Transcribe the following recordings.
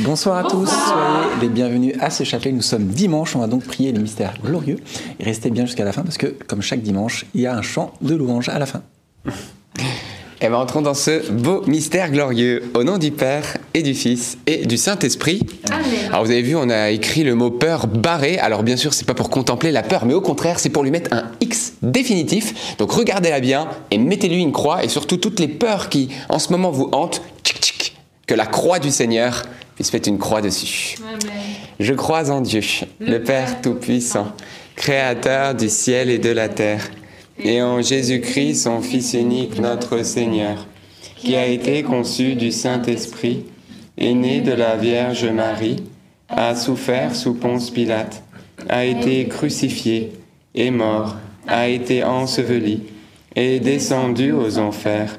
Bonsoir à tous, soyez les bienvenus à ce chapelet. Nous sommes dimanche, on va donc prier les mystères glorieux. Et restez bien jusqu'à la fin parce que, comme chaque dimanche, il y a un chant de louange à la fin. Et bien entrons dans ce beau mystère glorieux, au nom du Père et du Fils et du Saint-Esprit. Alors vous avez vu, on a écrit le mot peur barré. Alors bien sûr, c'est pas pour contempler la peur, mais au contraire, c'est pour lui mettre un X définitif. Donc regardez-la bien et mettez-lui une croix et surtout toutes les peurs qui en ce moment vous hantent, tchic, tchic, que la croix du Seigneur puisse mettre une croix dessus. Je crois en Dieu, le Père Tout-Puissant, Créateur du ciel et de la terre et en Jésus-Christ, son Fils unique, notre Seigneur, qui a été conçu du Saint-Esprit, est né de la Vierge Marie, a souffert sous Ponce Pilate, a été crucifié, est mort, a été enseveli, est descendu aux enfers,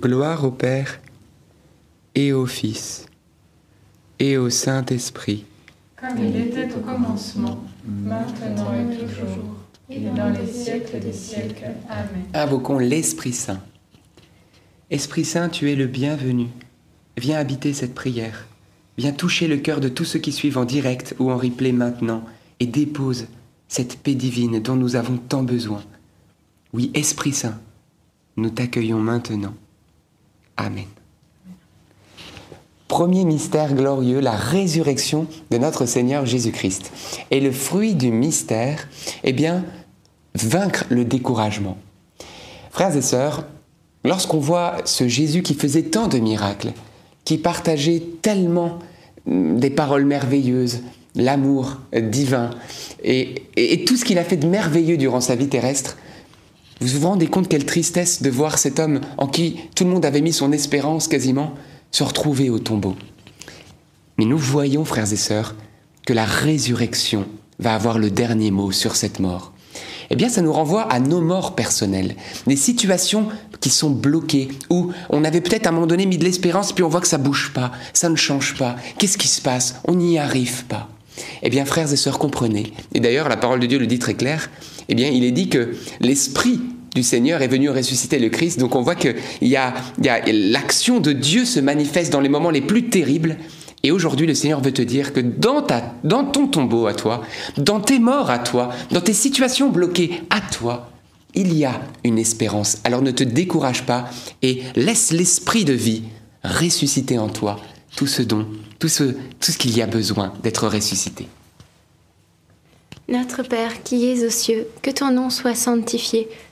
Gloire au Père, et au Fils, et au Saint-Esprit. Comme il était au commencement, maintenant et toujours, et dans les siècles des siècles. Amen. Invoquons l'Esprit Saint. Esprit Saint, tu es le bienvenu. Viens habiter cette prière. Viens toucher le cœur de tous ceux qui suivent en direct ou en replay maintenant et dépose cette paix divine dont nous avons tant besoin. Oui, Esprit Saint, nous t'accueillons maintenant. Amen. Premier mystère glorieux, la résurrection de notre Seigneur Jésus-Christ. Et le fruit du mystère, eh bien, vaincre le découragement. Frères et sœurs, lorsqu'on voit ce Jésus qui faisait tant de miracles, qui partageait tellement des paroles merveilleuses, l'amour divin, et, et, tout ce qu'il a fait de merveilleux durant sa vie terrestre, vous vous rendez compte quelle tristesse de voir cet homme en qui tout le monde avait mis son espérance quasiment se retrouver au tombeau. Mais nous voyons, frères et sœurs, que la résurrection va avoir le dernier mot sur cette mort. Eh bien, ça nous renvoie à nos morts personnelles, des situations qui sont bloquées, où on avait peut-être à un moment donné mis de l'espérance, puis on voit que ça bouge pas, ça ne change pas. Qu'est-ce qui se passe? On n'y arrive pas. Eh bien, frères et sœurs, comprenez. Et d'ailleurs, la parole de Dieu le dit très clair. Eh bien, il est dit que l'esprit du Seigneur est venu ressusciter le Christ. Donc on voit que l'action de Dieu se manifeste dans les moments les plus terribles. Et aujourd'hui, le Seigneur veut te dire que dans, ta, dans ton tombeau à toi, dans tes morts à toi, dans tes situations bloquées à toi, il y a une espérance. Alors ne te décourage pas et laisse l'esprit de vie ressusciter en toi tout ce don, tout ce, tout ce qu'il y a besoin d'être ressuscité. Notre Père qui es aux cieux, que ton nom soit sanctifié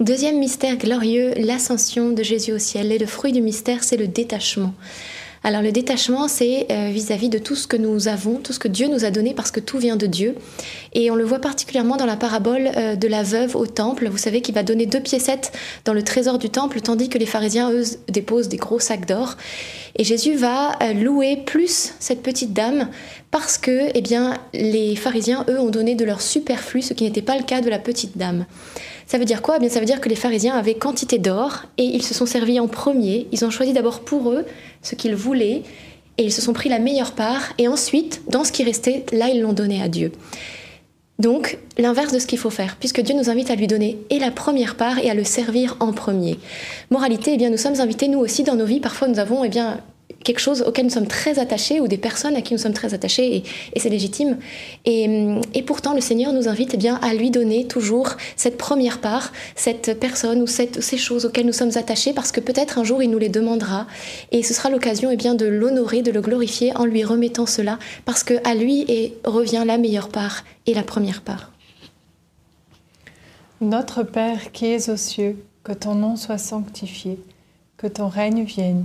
Deuxième mystère glorieux, l'ascension de Jésus au ciel. Et le fruit du mystère, c'est le détachement. Alors le détachement, c'est euh, vis-à-vis de tout ce que nous avons, tout ce que Dieu nous a donné, parce que tout vient de Dieu. Et on le voit particulièrement dans la parabole euh, de la veuve au temple. Vous savez qu'il va donner deux piécettes dans le trésor du temple, tandis que les pharisiens, eux, déposent des gros sacs d'or. Et Jésus va euh, louer plus cette petite dame parce que eh bien, les pharisiens, eux, ont donné de leur superflu, ce qui n'était pas le cas de la petite dame. Ça veut dire quoi? Eh Ça veut dire que les pharisiens avaient quantité d'or et ils se sont servis en premier. Ils ont choisi d'abord pour eux ce qu'ils voulaient et ils se sont pris la meilleure part et ensuite, dans ce qui restait, là, ils l'ont donné à Dieu. Donc, l'inverse de ce qu'il faut faire, puisque Dieu nous invite à lui donner et la première part et à le servir en premier. Moralité, eh bien, nous sommes invités, nous aussi, dans nos vies, parfois nous avons eh bien, quelque chose auquel nous sommes très attachés ou des personnes à qui nous sommes très attachés et, c'est légitime. Et, pourtant, le Seigneur nous invite eh bien, à lui donner toujours cette première part, cette personne ou ces choses auxquelles nous sommes attachés parce que peut-être un jour il nous les demandera et ce sera l'occasion eh bien, de l'honorer, de le glorifier en lui remettant cela parce qu'à lui et revient la meilleure part et la première part. Notre Père qui es aux cieux, que ton nom soit sanctifié, que ton règne vienne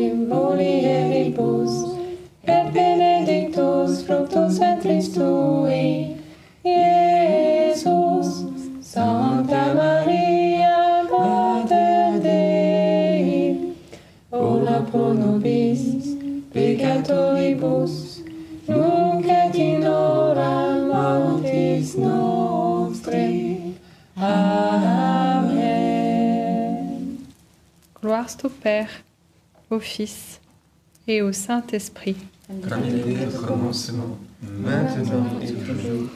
Père, au Fils et au Saint-Esprit. Comme il était au commencement, maintenant et toujours,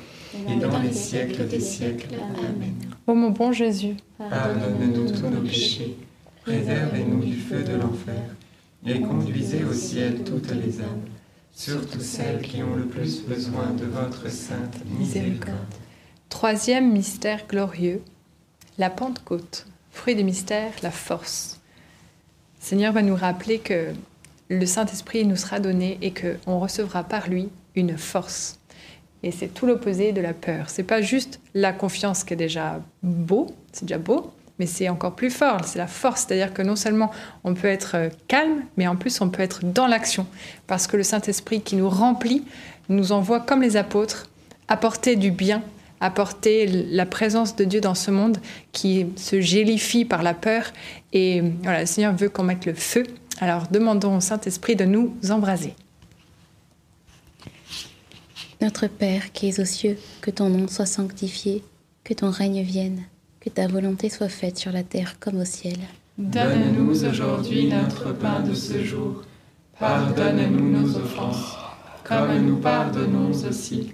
et dans les siècles des siècles. Amen. Ô mon bon Jésus, pardonne-nous tous nos péchés, préservez-nous du feu de l'enfer, et conduisez au ciel toutes les âmes, surtout celles qui ont le plus besoin de votre sainte miséricorde. Troisième mystère glorieux, la Pentecôte, fruit du mystère, la force. Seigneur va nous rappeler que le Saint-Esprit nous sera donné et qu'on recevra par lui une force. Et c'est tout l'opposé de la peur. C'est pas juste la confiance qui est déjà beau, c'est déjà beau, mais c'est encore plus fort, c'est la force. C'est-à-dire que non seulement on peut être calme, mais en plus on peut être dans l'action. Parce que le Saint-Esprit qui nous remplit nous envoie comme les apôtres apporter du bien, apporter la présence de Dieu dans ce monde qui se gélifie par la peur. Et voilà, le Seigneur veut qu'on mette le feu. Alors demandons au Saint-Esprit de nous embraser. Notre Père qui es aux cieux, que ton nom soit sanctifié, que ton règne vienne, que ta volonté soit faite sur la terre comme au ciel. Donne-nous aujourd'hui notre pain de ce jour. Pardonne-nous nos offenses, comme nous pardonnons aussi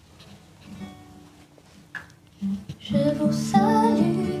Je vous salue, Marie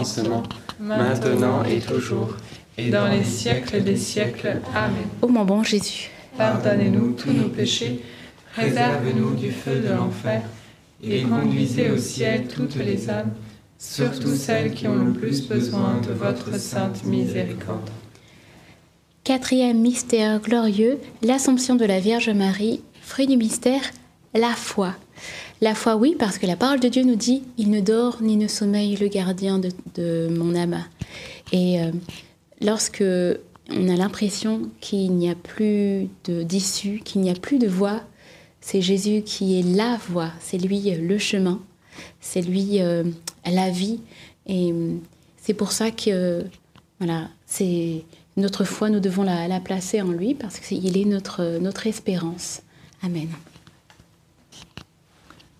commencement, maintenant et toujours, et dans les siècles des siècles. Amen. Ô mon bon Jésus, Pardonnez-nous tous nos péchés, réserve-nous du feu de l'enfer, et conduisez au ciel toutes les âmes, surtout celles qui ont le plus besoin de votre sainte miséricorde. quatrième mystère glorieux, l'Assomption de la Vierge Marie, fruit du mystère, la foi. La foi, oui, parce que la parole de Dieu nous dit Il ne dort ni ne sommeille le gardien de, mon âme. Et euh, lorsque on a l'impression qu'il n'y a plus d'issue, qu'il n'y a plus de voie, c'est Jésus qui est la voie, c'est lui le chemin, c'est lui euh, la vie. Et euh, c'est pour ça que voilà, c'est notre foi, nous devons la, la placer en lui parce qu'il est notre, notre espérance. Amen.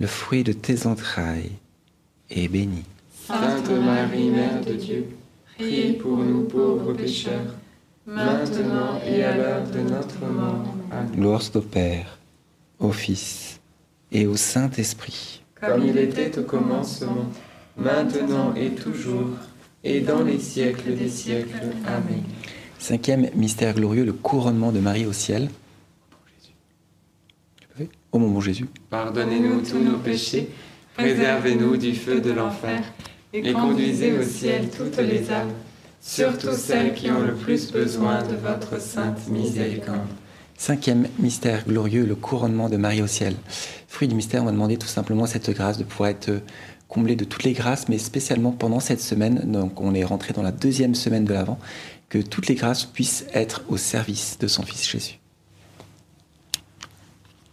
le fruit de tes entrailles, est béni. Sainte Marie, Mère de Dieu, priez pour nous pauvres pécheurs, maintenant et à l'heure de notre mort. Amen. Gloire au Père, au Fils et au Saint-Esprit. Comme il était au commencement, maintenant et toujours, et dans les siècles des siècles. Amen. Cinquième mystère glorieux, le couronnement de Marie au ciel. Ô mon bon Jésus, pardonnez-nous tous nos péchés, préservez-nous du feu de l'enfer et conduisez au ciel toutes les âmes, surtout celles qui ont le plus besoin de votre sainte miséricorde. Cinquième mystère glorieux, le couronnement de Marie au ciel. Fruit du mystère, on va demander tout simplement cette grâce de pouvoir être comblé de toutes les grâces, mais spécialement pendant cette semaine, donc on est rentré dans la deuxième semaine de l'Avent, que toutes les grâces puissent être au service de son Fils Jésus.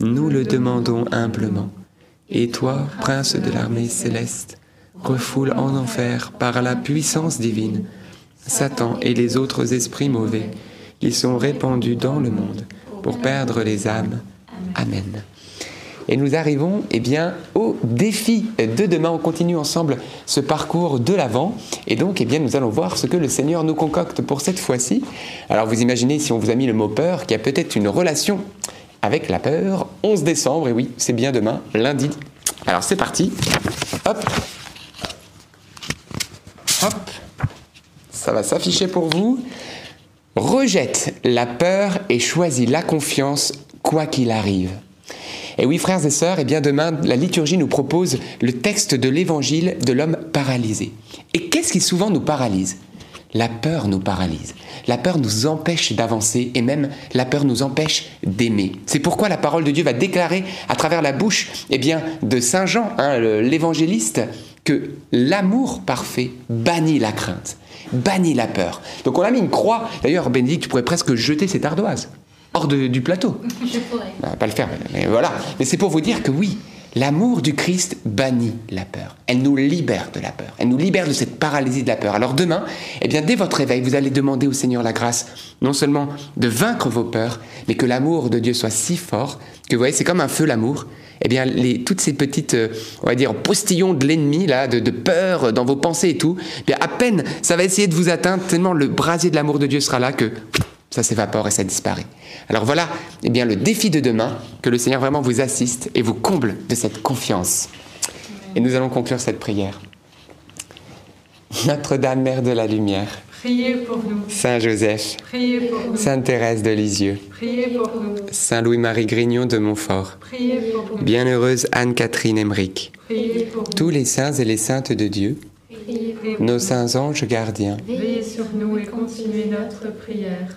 nous le demandons humblement. Et toi, prince de l'armée céleste, refoule en enfer par la puissance divine Satan et les autres esprits mauvais qui sont répandus dans le monde pour perdre les âmes. Amen. Et nous arrivons eh bien, au défi de demain. On continue ensemble ce parcours de l'avant. Et donc, eh bien, nous allons voir ce que le Seigneur nous concocte pour cette fois-ci. Alors, vous imaginez, si on vous a mis le mot peur, qu'il y a peut-être une relation avec la peur. 11 décembre, et oui, c'est bien demain, lundi. Alors, c'est parti. Hop. Hop. Ça va s'afficher pour vous. Rejette la peur et choisis la confiance, quoi qu'il arrive. Et oui, frères et sœurs, et eh bien demain, la liturgie nous propose le texte de l'évangile de l'homme paralysé. Et qu'est-ce qui souvent nous paralyse? La peur nous paralyse. La peur nous empêche d'avancer et même la peur nous empêche d'aimer. C'est pourquoi la parole de Dieu va déclarer à travers la bouche eh bien, de Saint Jean, hein, l'évangéliste, que l'amour parfait bannit la crainte, bannit la peur. Donc on a mis une croix. D'ailleurs, Bénédicte, tu pourrais presque jeter cette ardoise hors du plateau. Je pourrais. Bah, pas le faire, mais voilà. Mais c'est pour vous dire que oui, l'amour du Christ bannit la peur. Elle nous libère de la peur. Elle nous libère de cette paralysie de la peur. Alors demain, eh bien, dès votre réveil, vous allez demander au Seigneur la grâce, non seulement de vaincre vos peurs, mais que l'amour de Dieu soit si fort que vous voyez, c'est comme un feu l'amour. Eh bien, les, toutes ces petites, euh, on va dire, postillons de l'ennemi, là, de, de, peur dans vos pensées et tout, eh bien, à peine ça va essayer de vous atteindre, tellement le brasier de l'amour de Dieu sera là que ça s'évapore et ça disparaît. Alors voilà eh bien, le défi de demain, que le Seigneur vraiment vous assiste et vous comble de cette confiance. Et nous allons conclure cette prière. Notre-Dame, Mère de la Lumière, priez pour nous. Saint Joseph, priez pour nous. Sainte Thérèse de Lisieux, priez pour nous. Saint Louis-Marie Grignon de Montfort, priez pour nous. Bienheureuse Anne-Catherine Emmerich, priez pour nous. tous les saints et les saintes de Dieu, nos saints anges gardiens, veillez sur nous et continuez notre prière.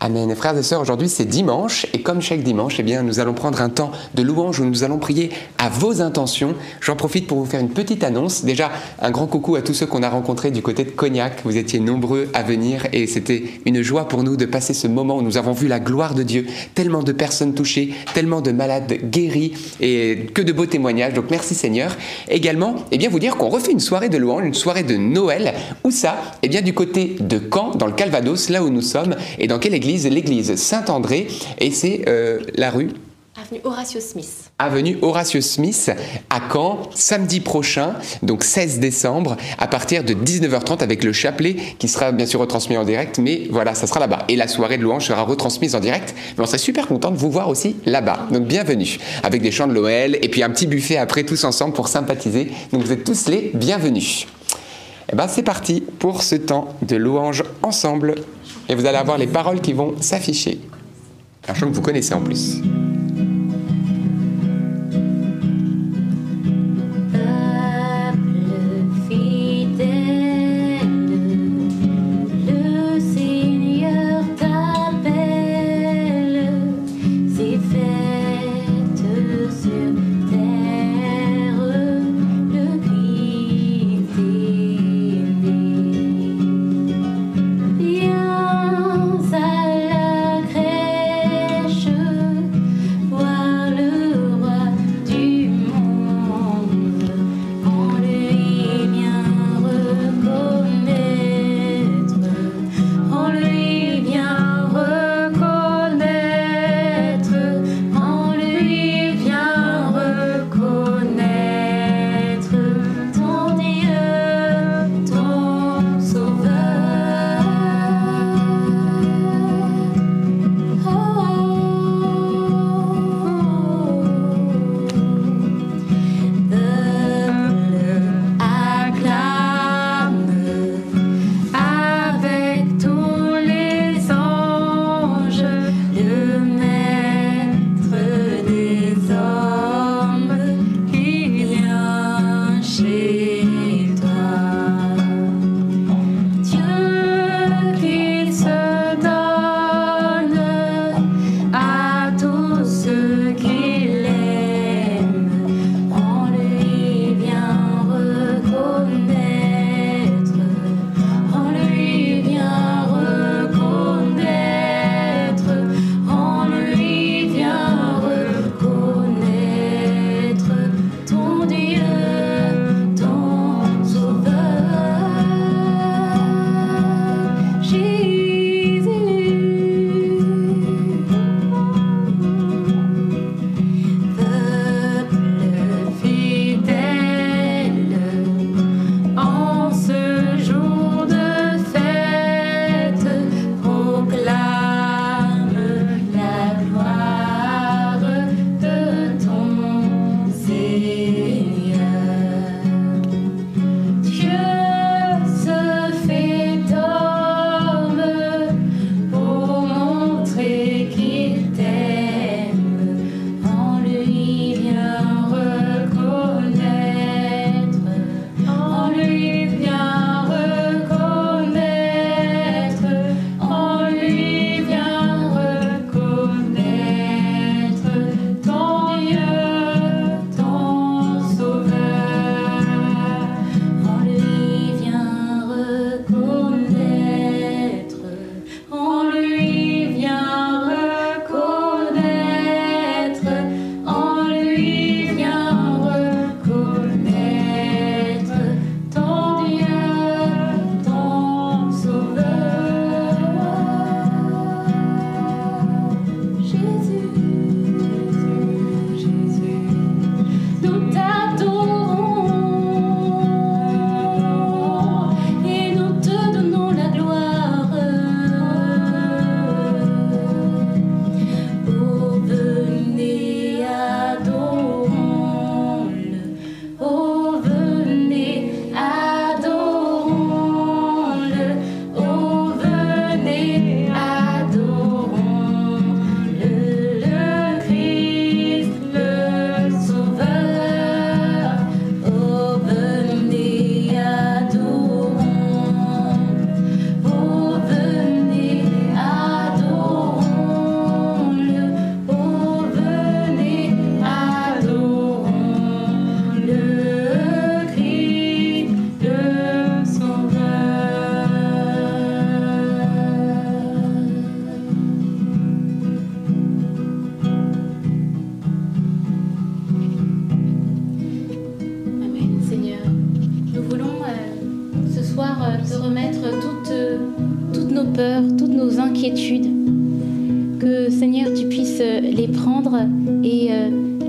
Amen. frères et sœurs, aujourd'hui c'est dimanche et comme chaque dimanche, eh bien, nous allons prendre un temps de louange où nous allons prier à vos intentions. J'en profite pour vous faire une petite annonce. Déjà, un grand coucou à tous ceux qu'on a rencontrés du côté de Cognac. Vous étiez nombreux à venir et c'était une joie pour nous de passer ce moment où nous avons vu la gloire de Dieu. Tellement de personnes touchées, tellement de malades guéris et que de beaux témoignages. Donc merci Seigneur. Également, eh bien, vous dire qu'on refait une soirée de louange, une soirée de Noël. Où ça? Eh bien, du côté de Caen, dans le Calvados, là où nous sommes. Et dans quelle église? L'église Saint-André, et c'est euh, la rue Avenue Horatio Smith. Avenue Horatio Smith à Caen, samedi prochain, donc 16 décembre, à partir de 19h30 avec le chapelet qui sera bien sûr retransmis en direct, mais voilà, ça sera là-bas. Et la soirée de louange sera retransmise en direct. Mais on serait super content de vous voir aussi là-bas. Donc bienvenue, avec des chants de Noël et puis un petit buffet après tous ensemble pour sympathiser. Donc vous êtes tous les bienvenus. Et eh ben c'est parti pour ce temps de louange ensemble et vous allez avoir les paroles qui vont s'afficher. Un chant que vous connaissez en plus.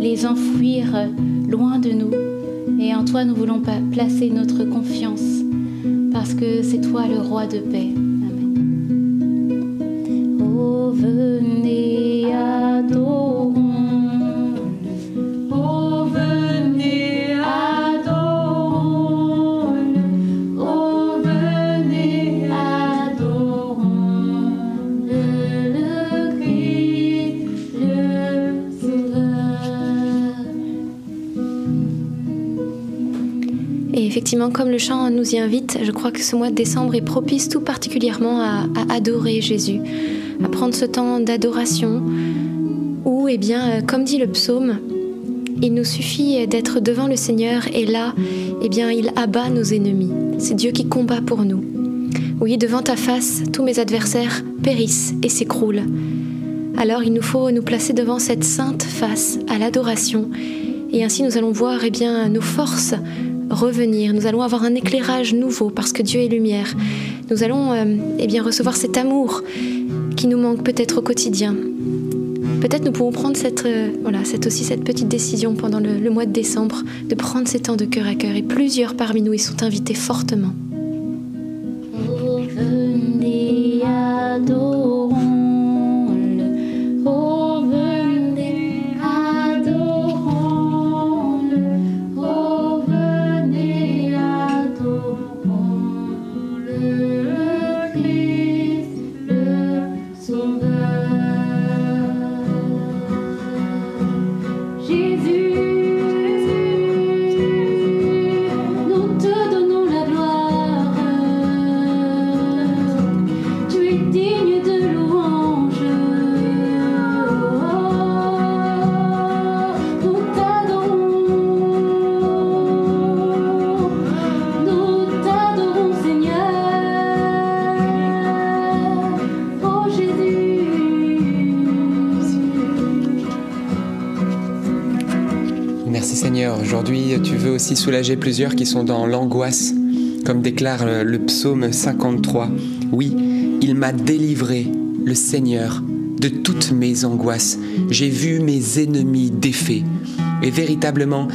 Les enfouir loin de nous. Et en toi, nous voulons placer notre confiance parce que c'est toi le roi de paix. Comme le chant nous y invite, je crois que ce mois de décembre est propice tout particulièrement à, adorer Jésus, à prendre ce temps d'adoration où, eh bien, euh, comme dit le psaume, il nous suffit d'être devant le Seigneur et là, eh bien, il abat nos ennemis. C'est Dieu qui combat pour nous. Oui, devant ta face, tous mes adversaires périssent et s'écroulent. Alors il nous faut nous placer devant cette sainte face à l'adoration et ainsi nous allons voir eh bien, nos forces revenir, nous allons avoir un éclairage nouveau parce que Dieu est lumière. Nous allons euh, eh bien, recevoir cet amour qui nous manque peut-être au quotidien. Peut-être nous pouvons prendre cette, euh, voilà, cette aussi cette petite décision pendant le, le mois de décembre de prendre ces temps de cœur à cœur et plusieurs parmi nous y sont invités fortement. Soulager plusieurs qui sont dans l'angoisse, comme déclare le psaume 53. Oui, il m'a délivré, le Seigneur, de toutes mes angoisses. J'ai vu mes ennemis défaits. Et véritablement,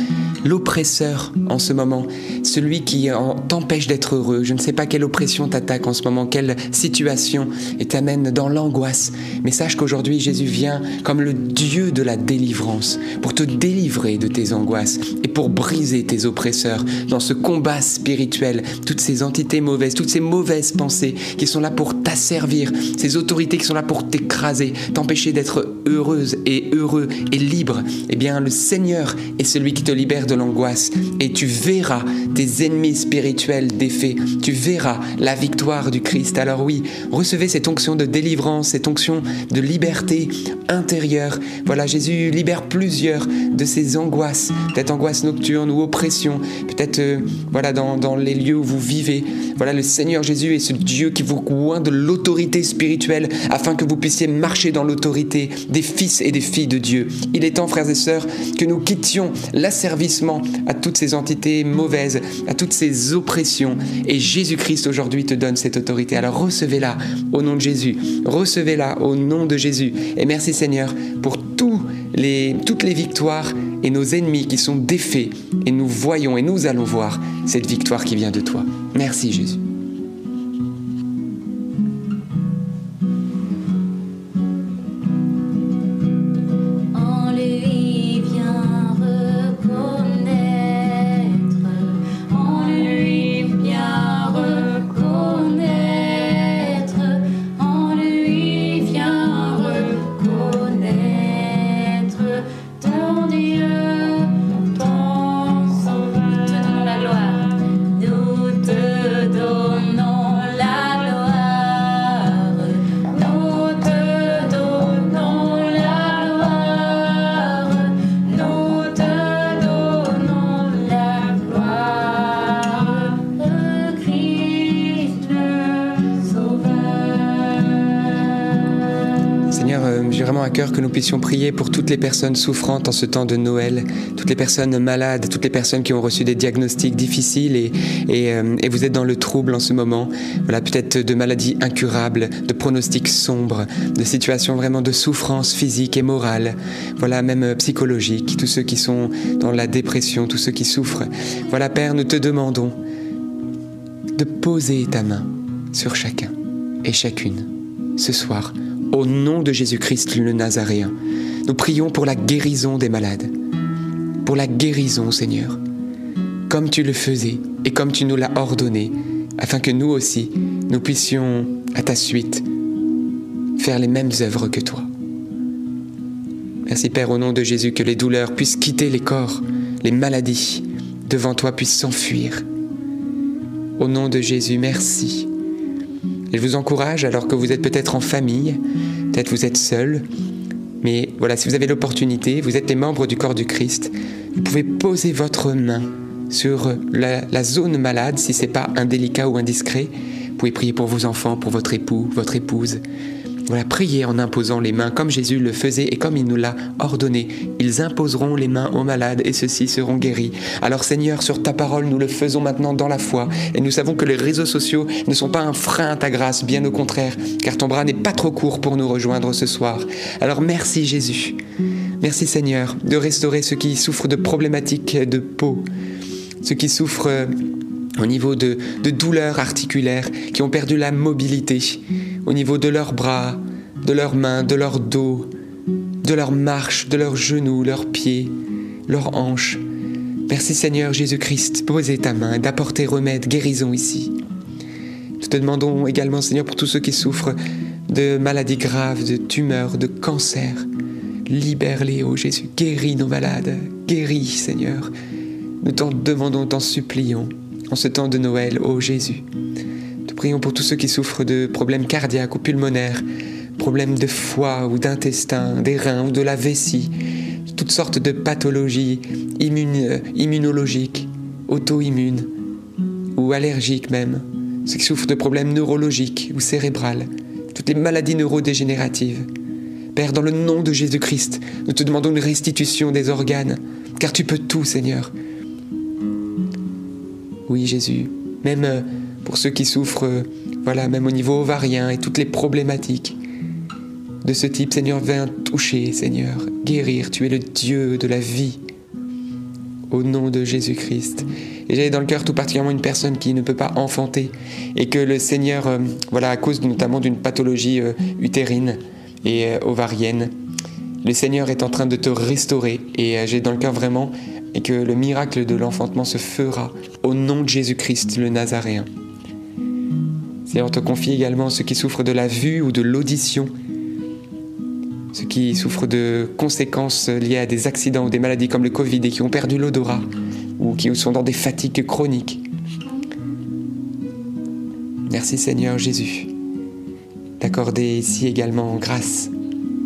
l'oppresseur en ce moment, celui qui t'empêche d'être heureux. Je ne sais pas quelle oppression t'attaque en ce moment, quelle situation et t'amène dans l'angoisse. Mais sache qu'aujourd'hui, Jésus vient comme le Dieu de la délivrance pour te délivrer de tes angoisses pour briser tes oppresseurs. Dans ce combat spirituel, toutes ces entités mauvaises, toutes ces mauvaises pensées qui sont là pour t'asservir, ces autorités qui sont là pour t'écraser, t'empêcher d'être heureuse et heureux et libre. Eh bien, le Seigneur est celui qui te libère de l'angoisse et tu verras tes ennemis spirituels défaits. Tu verras la victoire du Christ. Alors oui, recevez cette onction de délivrance, cette onction de liberté intérieure. Voilà, Jésus libère plusieurs de ces angoisses, peut-être angoisse nocturne ou oppression, peut-être euh, voilà dans, les lieux où vous vivez. Voilà, le Seigneur Jésus est ce Dieu qui vous oint de l'autorité spirituelle afin que vous puissiez marcher dans l'autorité des fils et des filles de Dieu. Il est temps, frères et sœurs, que nous quittions l'asservissement à toutes ces entités mauvaises, à toutes ces oppressions. Et Jésus-Christ aujourd'hui te donne cette autorité. Alors recevez-la au nom de Jésus. Recevez-la au nom de Jésus. Et merci Seigneur pour toutes les victoires et nos ennemis qui sont défaits. Et nous voyons et nous allons voir cette victoire qui vient de toi. Merci Jésus. Puissions prier pour toutes les personnes souffrantes en ce temps de Noël, toutes les personnes malades, toutes les personnes qui ont reçu des diagnostics difficiles et, et, euh, vous êtes dans le trouble en ce moment. Voilà, peut-être de maladies incurables, de pronostics sombres, de situations vraiment de souffrance physique et morale, voilà, même psychologique, tous ceux qui sont dans la dépression, tous ceux qui souffrent. Voilà, Père, nous te demandons de poser ta main sur chacun et chacune ce soir au nom de Jésus-Christ le Nazaréen. Nous prions pour la guérison des malades, pour la guérison, Seigneur, comme tu le faisais et comme tu nous l'as ordonné, afin que nous aussi, nous puissions, à ta suite, faire les mêmes œuvres que toi. Merci Père, au nom de Jésus, que les douleurs puissent quitter les corps, les maladies devant toi puissent s'enfuir. Au nom de Jésus, merci. Je vous encourage, alors que vous êtes peut-être en famille, peut-être vous êtes seul, mais voilà, si vous avez l'opportunité, vous êtes les membres du corps du Christ, vous pouvez poser votre main sur la, zone malade, si c'est pas indélicat ou indiscret. Vous pouvez prier pour vos enfants, pour votre époux, votre épouse. Voilà, priez en imposant les mains comme Jésus le faisait et comme il nous l'a ordonné. Ils imposeront les mains aux malades et ceux-ci seront guéris. Alors Seigneur, sur ta parole, nous le faisons maintenant dans la foi. Et nous savons que les réseaux sociaux ne sont pas un frein à ta grâce, bien au contraire, car ton bras n'est pas trop court pour nous rejoindre ce soir. Alors merci Jésus. Merci Seigneur de restaurer ceux qui souffrent de problématiques de peau, ceux qui souffrent au niveau de douleurs articulaires, qui ont perdu la mobilité au niveau de leurs bras, de leurs mains, de leur dos, de leurs marches, de leurs genoux, leurs pieds, leurs hanches. Merci Seigneur Jésus-Christ, posez ta main, d'apporter remède, guérison ici. Nous te demandons également Seigneur pour tous ceux qui souffrent de maladies graves, de tumeurs, de cancers. Libère-les, ô Jésus, guéris nos malades, guéris Seigneur. Nous t'en demandons, t'en supplions, en ce temps de Noël, ô Jésus. Prions pour tous ceux qui souffrent de problèmes cardiaques ou pulmonaires, problèmes de foie ou d'intestin, des reins ou de la vessie, toutes sortes de pathologies immunologiques, auto-immunes ou allergiques même, ceux qui souffrent de problèmes neurologiques ou cérébrales, toutes les maladies neurodégénératives. Père, dans le nom de Jésus-Christ, nous te demandons une restitution des organes, car tu peux tout, Seigneur. Oui, Jésus, même euh, pour ceux qui souffrent, euh, voilà, même au niveau ovarien et toutes les problématiques de ce type. Seigneur, viens toucher, Seigneur, guérir. Tu es le Dieu de la vie. Au nom de Jésus-Christ. Et j'ai dans le cœur tout particulièrement une personne qui ne peut pas enfanter et que le Seigneur, euh, voilà, à cause notamment d'une pathologie euh, utérine et ovarienne, le Seigneur est en train de te restaurer. Et j'ai dans le cœur vraiment et que le miracle de l'enfantement se fera au nom de Jésus-Christ, le Nazaréen. Et on te confie également ceux qui souffrent de la vue ou de l'audition, ceux qui souffrent de conséquences liées à des accidents ou des maladies comme le Covid et qui ont perdu l'odorat ou qui sont dans des fatigues chroniques. Merci Seigneur Jésus d'accorder ici également grâce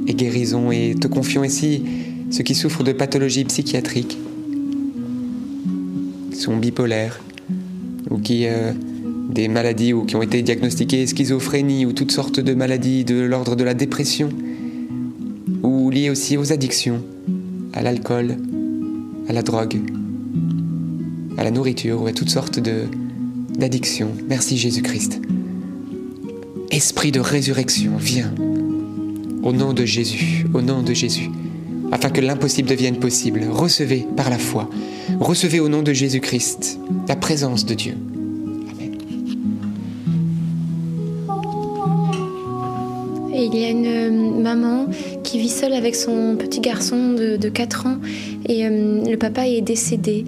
et guérison et te confions ici ceux qui souffrent de pathologies psychiatriques, qui sont bipolaires ou qui euh, des maladies ou qui ont été diagnostiquées schizophrénie ou toutes sortes de maladies de l'ordre de la dépression, ou liées aussi aux addictions, à l'alcool, à la drogue, à la nourriture ou à toutes sortes d'addictions. Merci Jésus-Christ. Esprit de résurrection, viens. Au nom de Jésus, au nom de Jésus, afin que l'impossible devienne possible. Recevez par la foi, recevez au nom de Jésus-Christ la présence de Dieu. Qui vit seule avec son petit garçon de, 4 ans et euh, le papa est décédé.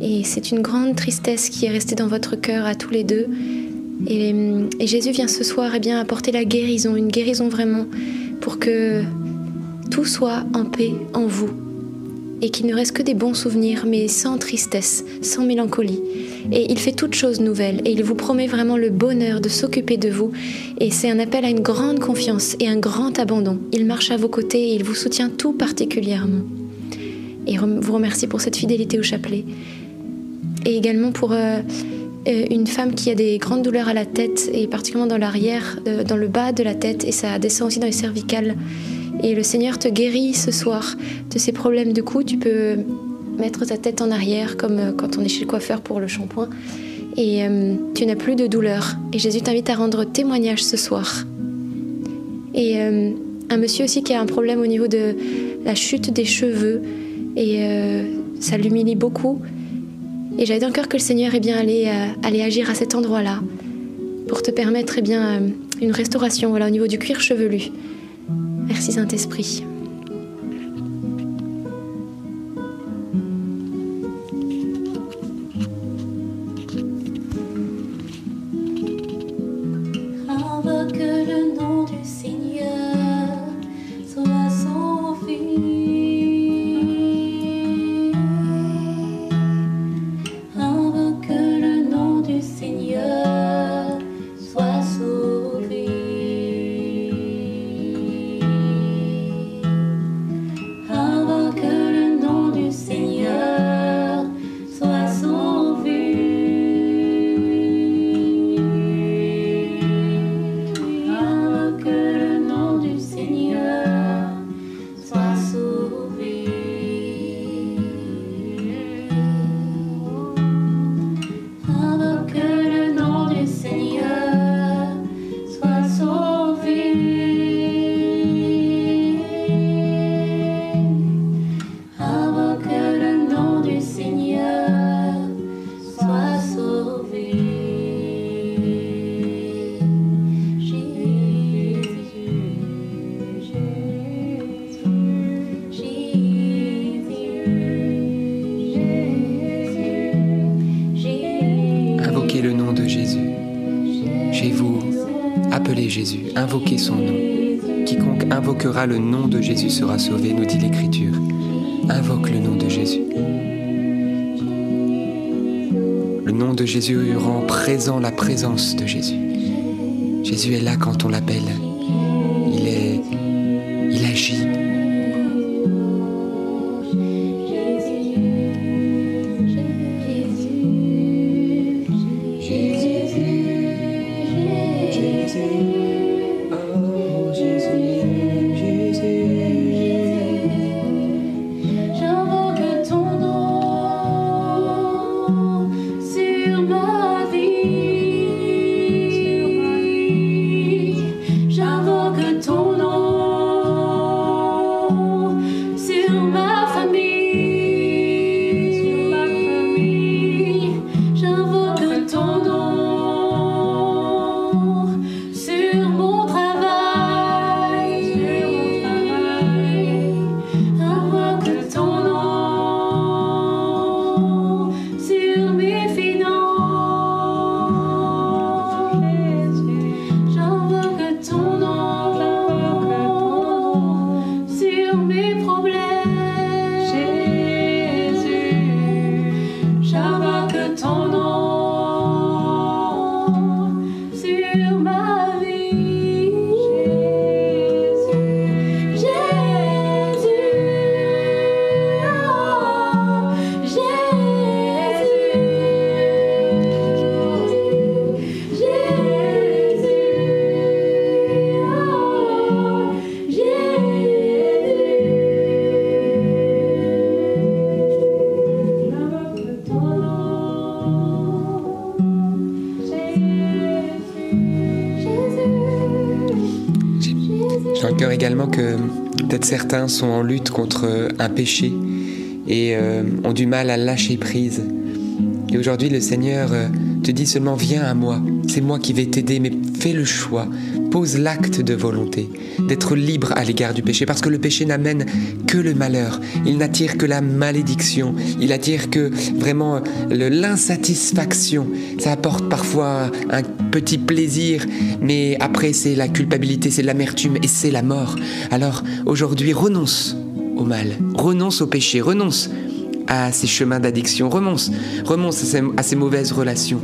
Et c'est une grande tristesse qui est restée dans votre cœur à tous les deux. Et, euh, Jésus vient ce soir et eh bien, apporter la guérison, une guérison vraiment, pour que tout soit en paix en vous et qu'il ne reste que des bons souvenirs, mais sans tristesse, sans mélancolie. Et il fait toutes choses nouvelles et il vous promet vraiment le bonheur de s'occuper de vous. Et c'est un appel à une grande confiance et un grand abandon. Il marche à vos côtés et il vous soutient tout particulièrement. Et vous remercie pour cette fidélité au chapelet. Et également pour euh, euh, une femme qui a des grandes douleurs à la tête et particulièrement dans l'arrière, dans le bas de la tête et ça descend aussi dans les cervicales Et le Seigneur te guérit ce soir de ces problèmes de cou. Tu peux mettre ta tête en arrière comme euh, quand on est chez le coiffeur pour le shampoing. Et euh, tu n'as plus de douleur. Et Jésus t'invite à rendre témoignage ce soir. Et euh, un monsieur aussi qui a un problème au niveau de la chute des cheveux. Et ça l'humilie beaucoup. Et j'avais dans le cœur que le Seigneur est bien allé, agir à cet endroit-là pour te permettre eh bien, une restauration voilà, au niveau du cuir chevelu. Merci Saint-Esprit. Le nom de Jésus sera sauvé, nous dit l'Écriture. Invoque le nom de Jésus. Le nom de Jésus rend présent la présence de Jésus. Jésus est là quand on l'appelle. Également que peut-être certains sont en lutte contre un péché et euh, ont du mal à lâcher prise. Et aujourd'hui, le Seigneur euh, te dit seulement viens à moi, c'est moi qui vais t'aider, mais fais le choix, pose l'acte de volonté, d'être libre à l'égard du péché, parce que le péché n'amène que le malheur, il n'attire que la malédiction, il attire que vraiment l'insatisfaction, ça apporte parfois un petit plaisir, mais après c'est la culpabilité, c'est l'amertume et c'est la mort. Alors aujourd'hui, renonce au mal, renonce au péché, renonce à ces chemins d'addiction, renonce, renonce à ces, mauvaises relations,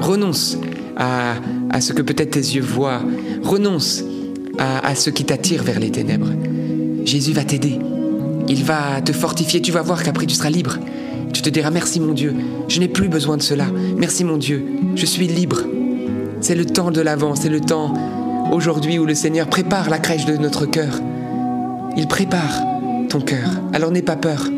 renonce à, ce que peut-être tes yeux voient, renonce à, à ce qui t'attire vers les ténèbres. Jésus va t'aider, il va te fortifier, tu vas voir qu'après tu seras libre. Tu te diras merci mon Dieu, je n'ai plus besoin de cela, merci mon Dieu, je suis libre. C'est le temps de l'avant, c'est le temps aujourd'hui où le Seigneur prépare la crèche de notre cœur. Il prépare ton cœur. Alors n'aie pas peur.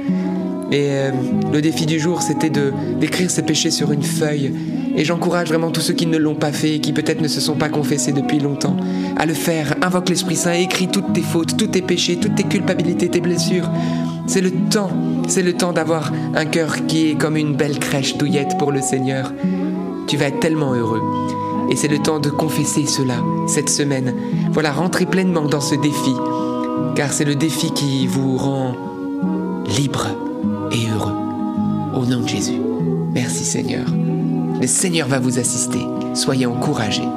Et euh, le défi du jour, c'était de d'écrire ses péchés sur une feuille. Et j'encourage vraiment tous ceux qui ne l'ont pas fait et qui peut-être ne se sont pas confessés depuis longtemps à le faire. Invoque l'Esprit Saint, écris toutes tes fautes, tous tes péchés, toutes tes culpabilités, tes blessures. C'est le temps, c'est le temps d'avoir un cœur qui est comme une belle crèche douillette pour le Seigneur. Tu vas être tellement heureux. Et c'est le temps de confesser cela cette semaine. Voilà, rentrez pleinement dans ce défi, car c'est le défi qui vous rend libre et heureux. Au nom de Jésus. Merci Seigneur. Le Seigneur va vous assister. Soyez encouragés.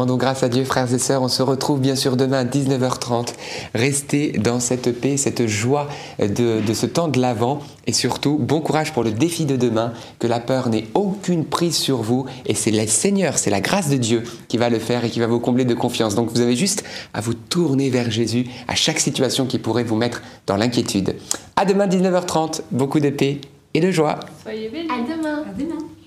Rendons grâce à Dieu, frères et sœurs. On se retrouve bien sûr demain à 19h30. Restez dans cette paix, cette joie de, ce temps de l'Avent. Et surtout, bon courage pour le défi de demain. Que la peur n'ait aucune prise sur vous. Et c'est le Seigneur, c'est la grâce de Dieu qui va le faire et qui va vous combler de confiance. Donc vous avez juste à vous tourner vers Jésus à chaque situation qui pourrait vous mettre dans l'inquiétude. À demain 19h30. Beaucoup de paix et de joie. Soyez bénis. À demain. À demain.